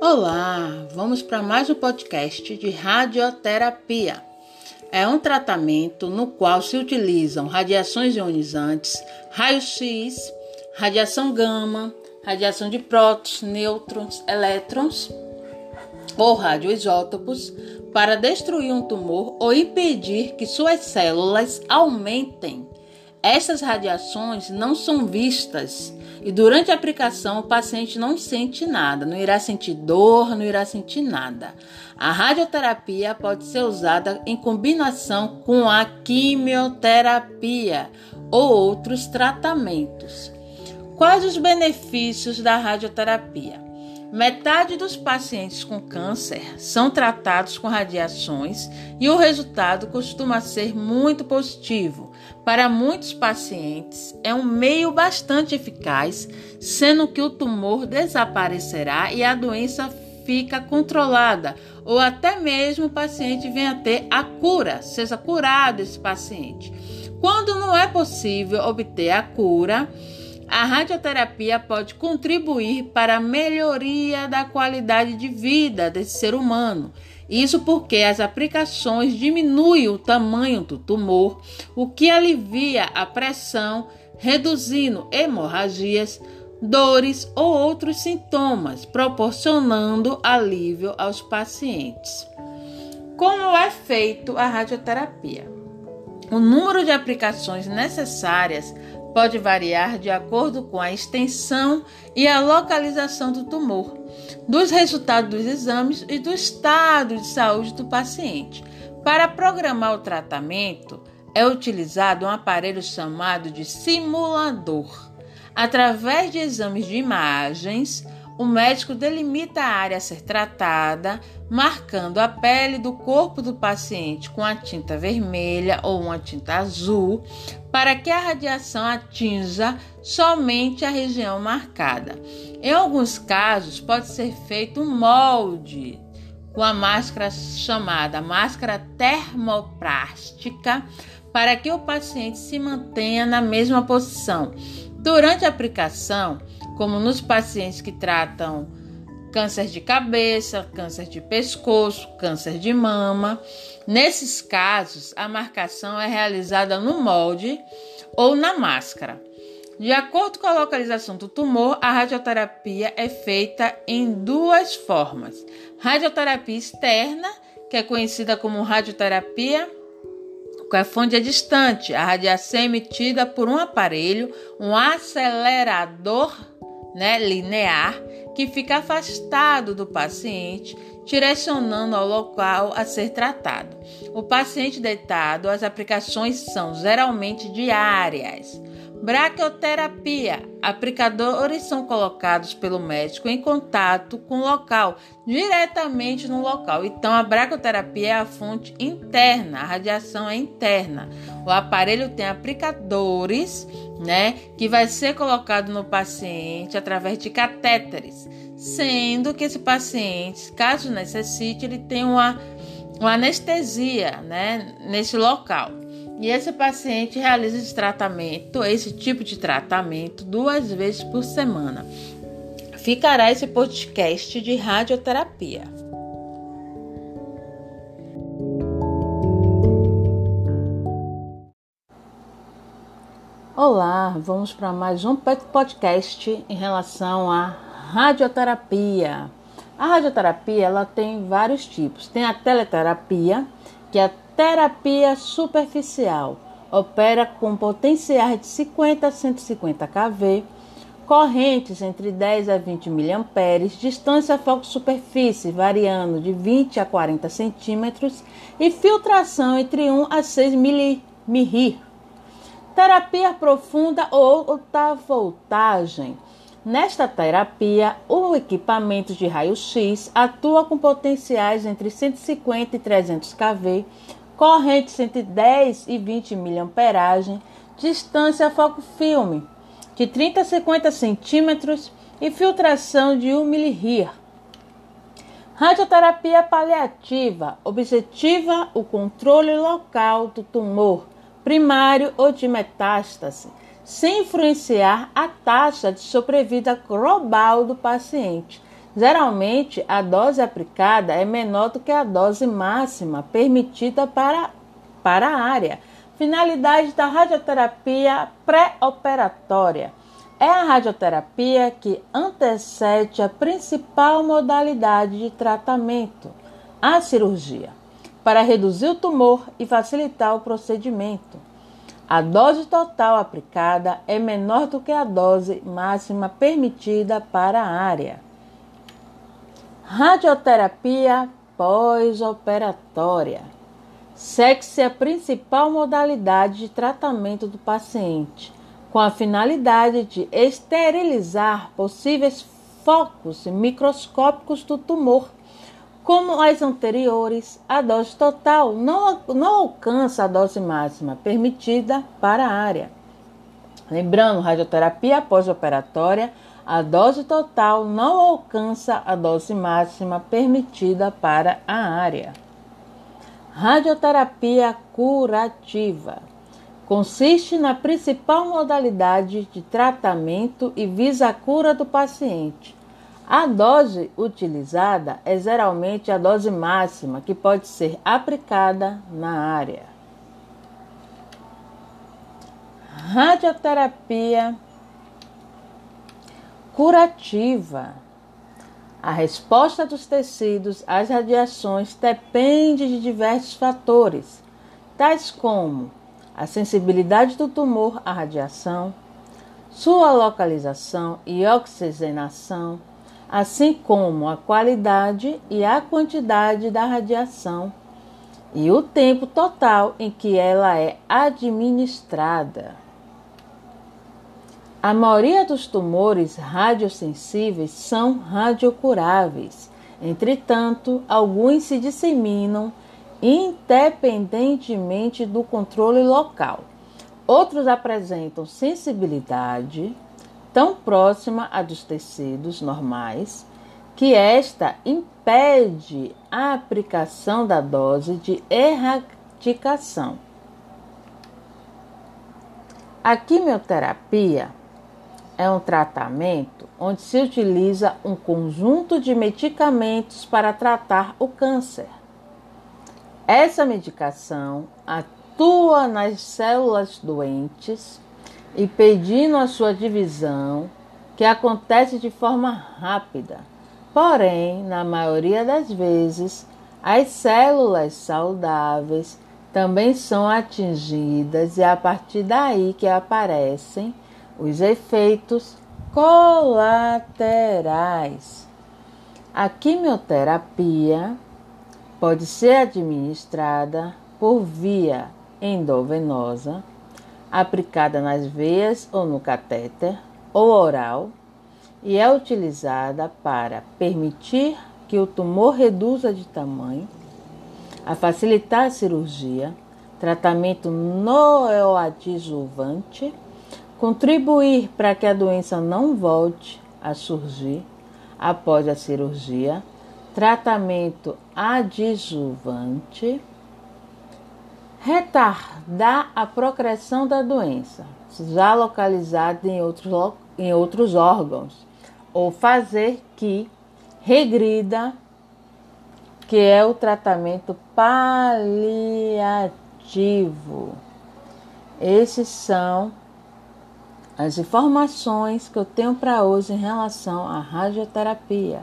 Olá, vamos para mais um podcast de radioterapia. É um tratamento no qual se utilizam radiações ionizantes, raio-x, radiação gama, radiação de prótons, nêutrons, elétrons ou radioisótopos para destruir um tumor ou impedir que suas células aumentem. Essas radiações não são vistas e durante a aplicação o paciente não sente nada, não irá sentir dor, não irá sentir nada. A radioterapia pode ser usada em combinação com a quimioterapia ou outros tratamentos. Quais os benefícios da radioterapia? Metade dos pacientes com câncer são tratados com radiações e o resultado costuma ser muito positivo. Para muitos pacientes, é um meio bastante eficaz, sendo que o tumor desaparecerá e a doença fica controlada, ou até mesmo o paciente venha a ter a cura, seja curado esse paciente. Quando não é possível obter a cura, a radioterapia pode contribuir para a melhoria da qualidade de vida desse ser humano. Isso porque as aplicações diminuem o tamanho do tumor, o que alivia a pressão, reduzindo hemorragias, dores ou outros sintomas, proporcionando alívio aos pacientes. Como é feito a radioterapia? O número de aplicações necessárias pode variar de acordo com a extensão e a localização do tumor, dos resultados dos exames e do estado de saúde do paciente. Para programar o tratamento, é utilizado um aparelho chamado de simulador. Através de exames de imagens, o médico delimita a área a ser tratada, marcando a pele do corpo do paciente com a tinta vermelha ou uma tinta azul, para que a radiação atinja somente a região marcada. Em alguns casos, pode ser feito um molde com a máscara chamada máscara termoplástica para que o paciente se mantenha na mesma posição. Durante a aplicação, como nos pacientes que tratam câncer de cabeça, câncer de pescoço, câncer de mama. Nesses casos, a marcação é realizada no molde ou na máscara. De acordo com a localização do tumor, a radioterapia é feita em duas formas: radioterapia externa, que é conhecida como radioterapia com a fonte é distante, a radiação é emitida por um aparelho, um acelerador né, linear que fica afastado do paciente, direcionando ao local a ser tratado. O paciente deitado, as aplicações são geralmente diárias. Braquioterapia. Aplicadores são colocados pelo médico em contato com o local, diretamente no local. Então, a braquioterapia é a fonte interna, a radiação é interna. O aparelho tem aplicadores, né, que vai ser colocado no paciente através de catéteres, sendo que esse paciente, caso necessite, ele tem uma, uma anestesia, né, nesse local. E esse paciente realiza esse tratamento, esse tipo de tratamento, duas vezes por semana. Ficará esse podcast de radioterapia. Olá, vamos para mais um podcast em relação à radioterapia. A radioterapia ela tem vários tipos. Tem a teleterapia, que é a Terapia superficial. Opera com potenciais de 50 a 150 kV, correntes entre 10 a 20 mA, distância foco-superfície variando de 20 a 40 centímetros e filtração entre 1 a 6 mili Terapia profunda ou alta voltagem. Nesta terapia, o equipamento de raio-x atua com potenciais entre 150 e 300 kV, corrente entre 10 e 20 mA, distância foco-filme de 30 a 50 centímetros e filtração de 1 mR. Radioterapia paliativa objetiva o controle local do tumor primário ou de metástase, sem influenciar a taxa de sobrevida global do paciente, Geralmente, a dose aplicada é menor do que a dose máxima permitida para, para a área. Finalidade da radioterapia pré-operatória é a radioterapia que antecede a principal modalidade de tratamento, a cirurgia, para reduzir o tumor e facilitar o procedimento. A dose total aplicada é menor do que a dose máxima permitida para a área. Radioterapia pós-operatória. Segue-se a principal modalidade de tratamento do paciente, com a finalidade de esterilizar possíveis focos microscópicos do tumor. Como as anteriores, a dose total não, não alcança a dose máxima permitida para a área. Lembrando, radioterapia pós-operatória a dose total não alcança a dose máxima permitida para a área. Radioterapia curativa consiste na principal modalidade de tratamento e visa a cura do paciente. A dose utilizada é geralmente a dose máxima que pode ser aplicada na área. Radioterapia curativa. A resposta dos tecidos às radiações depende de diversos fatores, tais como a sensibilidade do tumor à radiação, sua localização e oxigenação, assim como a qualidade e a quantidade da radiação e o tempo total em que ela é administrada. A maioria dos tumores radiosensíveis são radiocuráveis. Entretanto, alguns se disseminam independentemente do controle local. Outros apresentam sensibilidade tão próxima à dos tecidos normais que esta impede a aplicação da dose de erradicação. A quimioterapia é um tratamento onde se utiliza um conjunto de medicamentos para tratar o câncer. Essa medicação atua nas células doentes, impedindo a sua divisão, que acontece de forma rápida. Porém, na maioria das vezes, as células saudáveis também são atingidas e é a partir daí que aparecem os efeitos colaterais. A quimioterapia pode ser administrada por via endovenosa, aplicada nas veias ou no catéter, ou oral, e é utilizada para permitir que o tumor reduza de tamanho, a facilitar a cirurgia, tratamento neoadjuvante contribuir para que a doença não volte a surgir após a cirurgia, tratamento adjuvante, retardar a progressão da doença, já localizada em outros, em outros órgãos, ou fazer que regrida, que é o tratamento paliativo. Esses são as informações que eu tenho para hoje em relação à radioterapia.